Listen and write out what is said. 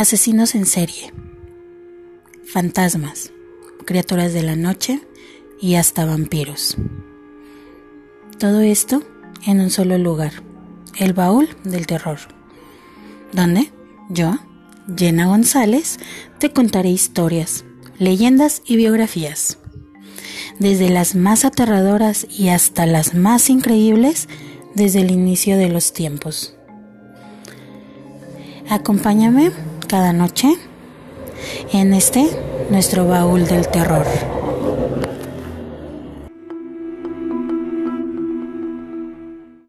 asesinos en serie, fantasmas, criaturas de la noche y hasta vampiros. Todo esto en un solo lugar, el baúl del terror, donde yo, Jenna González, te contaré historias, leyendas y biografías. Desde las más aterradoras y hasta las más increíbles desde el inicio de los tiempos. Acompáñame cada noche en este nuestro baúl del terror.